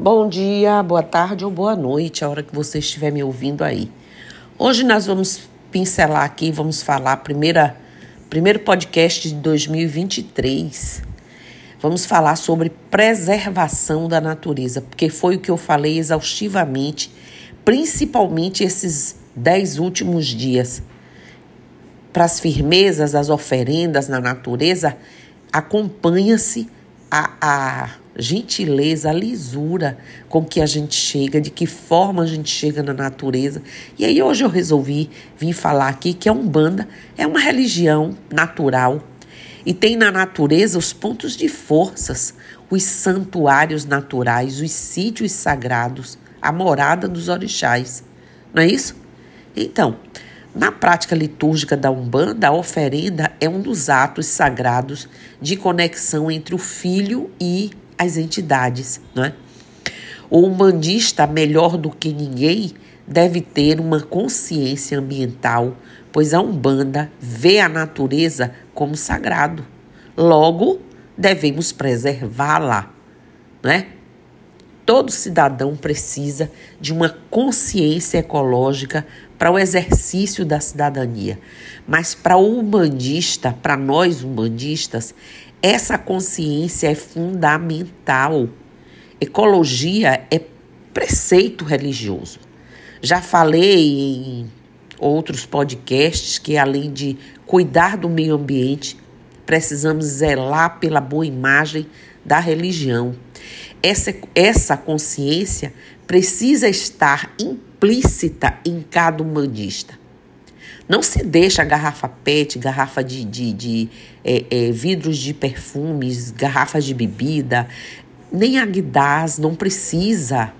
Bom dia, boa tarde ou boa noite, a hora que você estiver me ouvindo aí. Hoje nós vamos pincelar aqui, vamos falar primeira primeiro podcast de 2023. Vamos falar sobre preservação da natureza, porque foi o que eu falei exaustivamente, principalmente esses dez últimos dias. Para as firmezas, as oferendas na natureza, acompanha-se a, a gentileza, a lisura com que a gente chega, de que forma a gente chega na natureza. E aí hoje eu resolvi vir falar aqui que a Umbanda é uma religião natural e tem na natureza os pontos de forças, os santuários naturais, os sítios sagrados, a morada dos orixás. Não é isso? Então, na prática litúrgica da Umbanda, a oferenda é um dos atos sagrados de conexão entre o filho e as entidades. Não é? O umbandista, melhor do que ninguém, deve ter uma consciência ambiental, pois a Umbanda vê a natureza como sagrado. Logo, devemos preservá-la. Não é? Todo cidadão precisa de uma consciência ecológica para o exercício da cidadania. Mas para o humanista, para nós humanistas, essa consciência é fundamental. Ecologia é preceito religioso. Já falei em outros podcasts que, além de cuidar do meio ambiente, precisamos zelar pela boa imagem da religião. Essa, essa consciência precisa estar implícita em cada humanista. Não se deixa garrafa PET, garrafa de, de, de é, é, vidros de perfumes, garrafas de bebida, nem aguidaz, não precisa.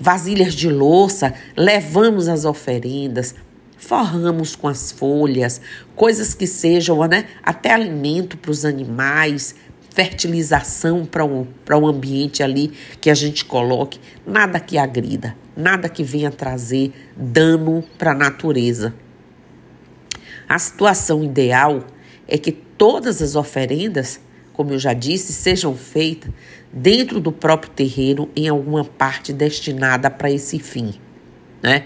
Vasilhas de louça, levamos as oferendas, forramos com as folhas, coisas que sejam né, até alimento para os animais, fertilização para o, para o ambiente ali que a gente coloque, nada que agrida, nada que venha trazer dano para a natureza. A situação ideal é que todas as oferendas, como eu já disse, sejam feitas dentro do próprio terreiro em alguma parte destinada para esse fim, né?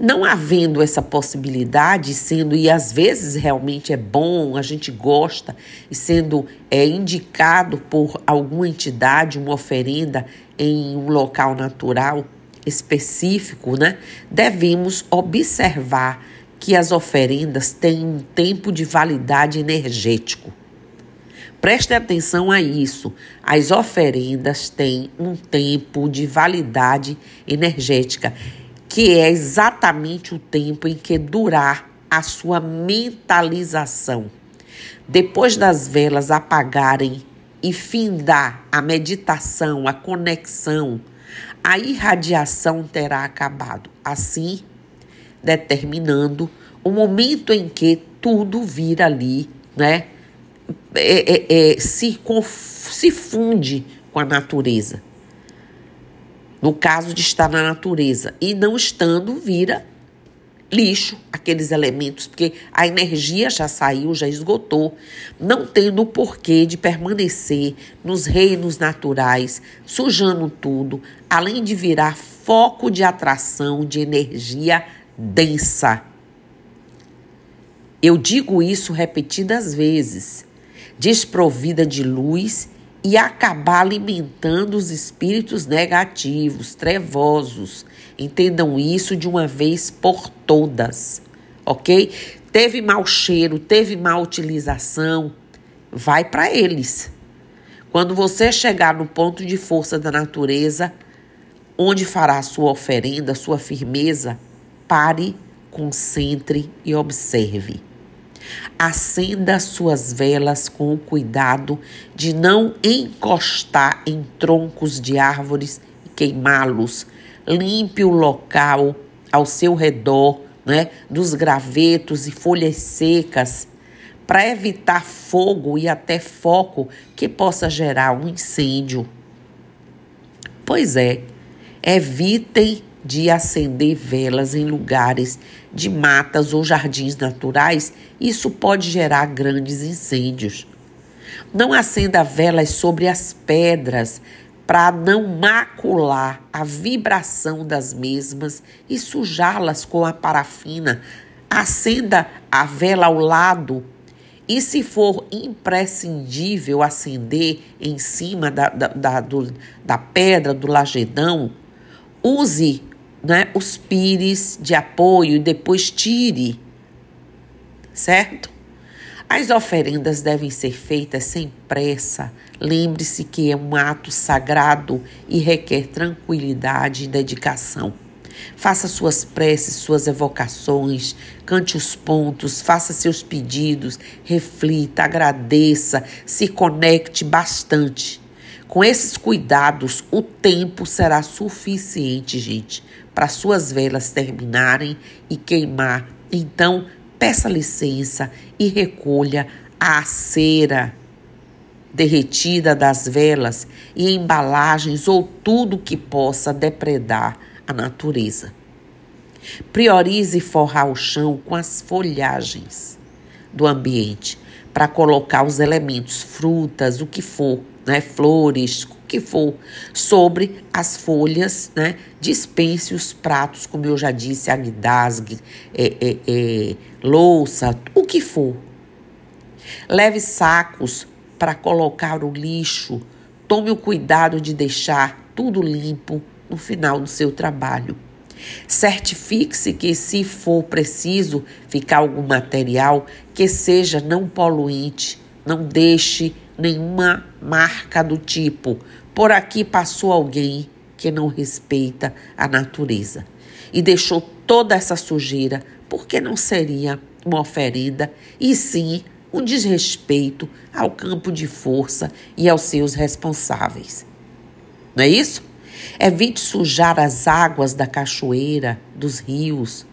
Não havendo essa possibilidade, sendo e às vezes realmente é bom, a gente gosta, e sendo é, indicado por alguma entidade uma oferenda em um local natural específico, né? Devemos observar que as oferendas têm um tempo de validade energético. Preste atenção a isso. As oferendas têm um tempo de validade energética, que é exatamente o tempo em que durar a sua mentalização. Depois das velas apagarem e findar a meditação, a conexão, a irradiação terá acabado. Assim, determinando o momento em que tudo vira ali, né? É, é, é, se, se funde com a natureza. No caso de estar na natureza e não estando, vira lixo aqueles elementos, porque a energia já saiu, já esgotou, não tendo porquê de permanecer nos reinos naturais, sujando tudo, além de virar foco de atração de energia densa. Eu digo isso repetidas vezes, desprovida de luz e acabar alimentando os espíritos negativos, trevosos. Entendam isso de uma vez por todas, ok? Teve mau cheiro, teve má utilização, vai para eles. Quando você chegar no ponto de força da natureza, onde fará sua oferenda, sua firmeza, Pare, concentre e observe. Acenda suas velas com o cuidado de não encostar em troncos de árvores e queimá-los. Limpe o local ao seu redor, né, dos gravetos e folhas secas, para evitar fogo e até foco que possa gerar um incêndio. Pois é, evitem de acender velas em lugares de matas ou jardins naturais, isso pode gerar grandes incêndios. Não acenda velas sobre as pedras, para não macular a vibração das mesmas e sujá-las com a parafina. Acenda a vela ao lado e, se for imprescindível acender em cima da, da, da, do, da pedra do lagedão, use né, os pires de apoio e depois tire, certo? As oferendas devem ser feitas sem pressa. Lembre-se que é um ato sagrado e requer tranquilidade e dedicação. Faça suas preces, suas evocações, cante os pontos, faça seus pedidos, reflita, agradeça, se conecte bastante. Com esses cuidados, o tempo será suficiente, gente, para suas velas terminarem e queimar. Então, peça licença e recolha a cera derretida das velas e embalagens ou tudo que possa depredar a natureza. Priorize forrar o chão com as folhagens do ambiente para colocar os elementos, frutas, o que for, né, flores, o que for, sobre as folhas, né, dispense os pratos, como eu já disse, aguidasgue, é, é, é, louça, o que for. Leve sacos para colocar o lixo. Tome o cuidado de deixar tudo limpo no final do seu trabalho. Certifique-se que, se for preciso ficar algum material, que seja não poluente, não deixe nenhuma marca do tipo: por aqui passou alguém que não respeita a natureza e deixou toda essa sujeira, porque não seria uma oferenda, e sim um desrespeito ao campo de força e aos seus responsáveis. Não é isso? Evite sujar as águas da cachoeira, dos rios.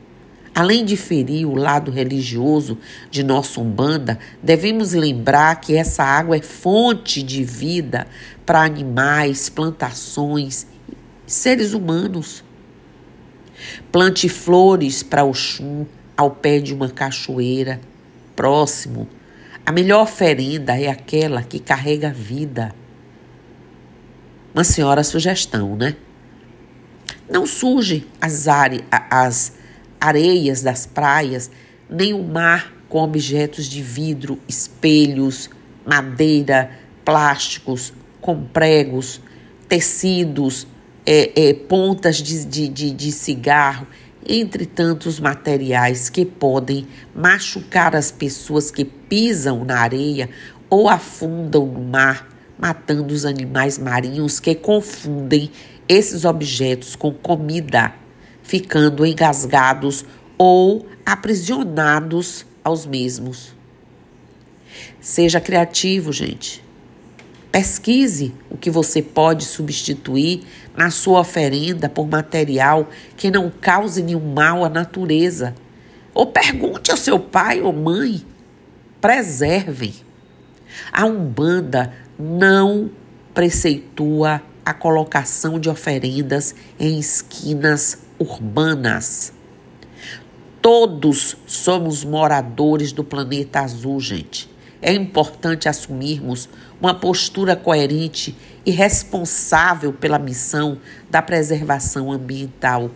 Além de ferir o lado religioso de nossa Umbanda, devemos lembrar que essa água é fonte de vida para animais, plantações, seres humanos. Plante flores para o chum ao pé de uma cachoeira, próximo a melhor oferenda é aquela que carrega vida. Uma senhora sugestão, né? Não surge as, are, as areias das praias, nem o mar com objetos de vidro, espelhos, madeira, plásticos, com pregos, tecidos, é, é, pontas de, de, de, de cigarro entre tantos materiais que podem machucar as pessoas que pisam na areia ou afundam no mar, matando os animais marinhos que confundem esses objetos com comida, ficando engasgados ou aprisionados aos mesmos. Seja criativo, gente. Pesquise o que você pode substituir na sua oferenda por material que não cause nenhum mal à natureza. Ou pergunte ao seu pai ou mãe. Preservem. A Umbanda não preceitua a colocação de oferendas em esquinas urbanas. Todos somos moradores do planeta azul, gente. É importante assumirmos uma postura coerente e responsável pela missão da preservação ambiental.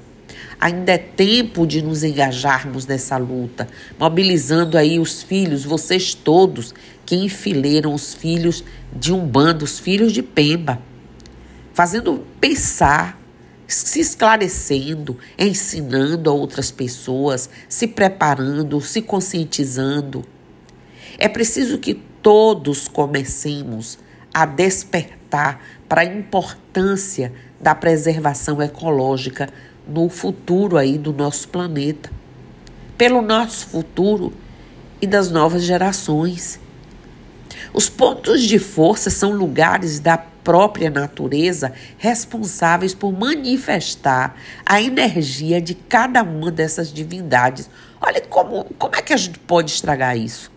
Ainda é tempo de nos engajarmos nessa luta, mobilizando aí os filhos, vocês todos que enfileiram os filhos de um bando, os filhos de Pemba, fazendo pensar, se esclarecendo, ensinando a outras pessoas, se preparando, se conscientizando. É preciso que todos comecemos a despertar para a importância da preservação ecológica no futuro aí do nosso planeta, pelo nosso futuro e das novas gerações. Os pontos de força são lugares da própria natureza responsáveis por manifestar a energia de cada uma dessas divindades. Olha como, como é que a gente pode estragar isso?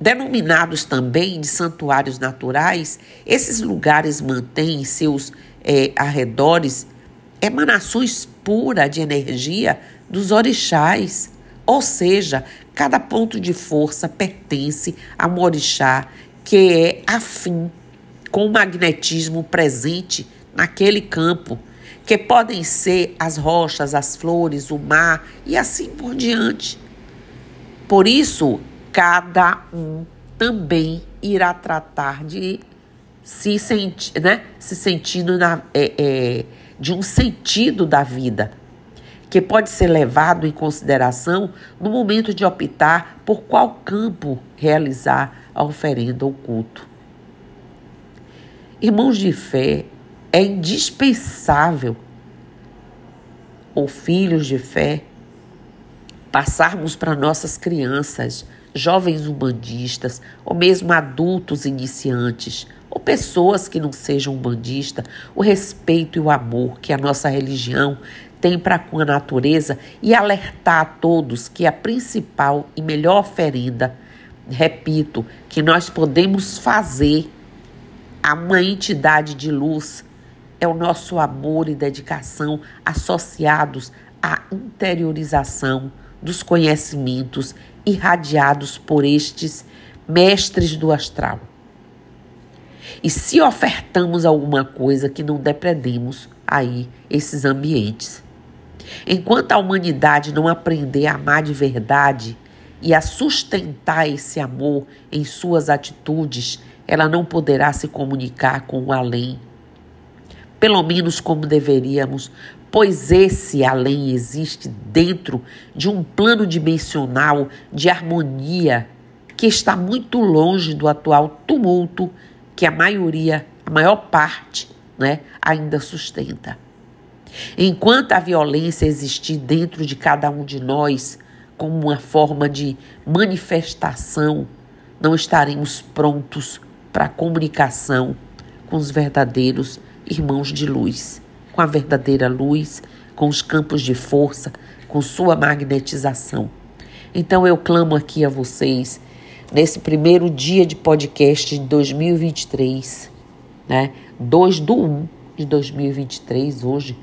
Denominados também de santuários naturais, esses lugares mantêm em seus é, arredores emanações puras de energia dos orixás. Ou seja, cada ponto de força pertence a um orixá que é afim com o magnetismo presente naquele campo, que podem ser as rochas, as flores, o mar e assim por diante. Por isso, cada um também irá tratar de se, senti né, se sentindo na, é, é, de um sentido da vida, que pode ser levado em consideração no momento de optar por qual campo realizar a oferenda ou culto. Irmãos de fé, é indispensável, ou filhos de fé, passarmos para nossas crianças, jovens umbandistas, ou mesmo adultos iniciantes, ou pessoas que não sejam umbandistas, o respeito e o amor que a nossa religião tem para com a natureza e alertar a todos que a principal e melhor oferenda, repito, que nós podemos fazer a uma entidade de luz é o nosso amor e dedicação associados à interiorização dos conhecimentos irradiados por estes mestres do astral. E se ofertamos alguma coisa que não depredemos aí esses ambientes. Enquanto a humanidade não aprender a amar de verdade e a sustentar esse amor em suas atitudes, ela não poderá se comunicar com o além, pelo menos como deveríamos, pois esse além existe dentro de um plano dimensional de harmonia que está muito longe do atual tumulto que a maioria, a maior parte, né, ainda sustenta. Enquanto a violência existir dentro de cada um de nós como uma forma de manifestação, não estaremos prontos para a comunicação com os verdadeiros irmãos de luz, com a verdadeira luz, com os campos de força, com sua magnetização. Então eu clamo aqui a vocês, nesse primeiro dia de podcast de 2023, né? 2 do 1 de 2023, hoje,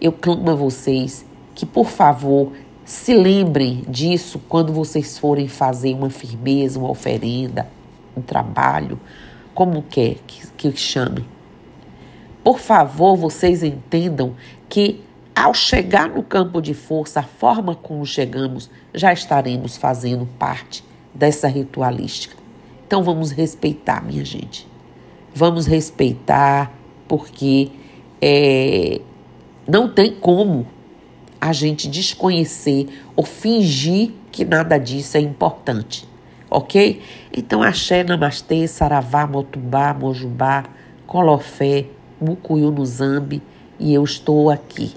eu clamo a vocês que, por favor, se lembrem disso quando vocês forem fazer uma firmeza, uma oferenda, um trabalho, como quer que, que chame. Por favor, vocês entendam que ao chegar no campo de força, a forma como chegamos, já estaremos fazendo parte dessa ritualística. Então vamos respeitar, minha gente. Vamos respeitar, porque é, não tem como a gente desconhecer ou fingir que nada disso é importante ok? Então, axé, namastê, saravá, motubá, mojubá, colofé, mucuyu no zambi e eu estou aqui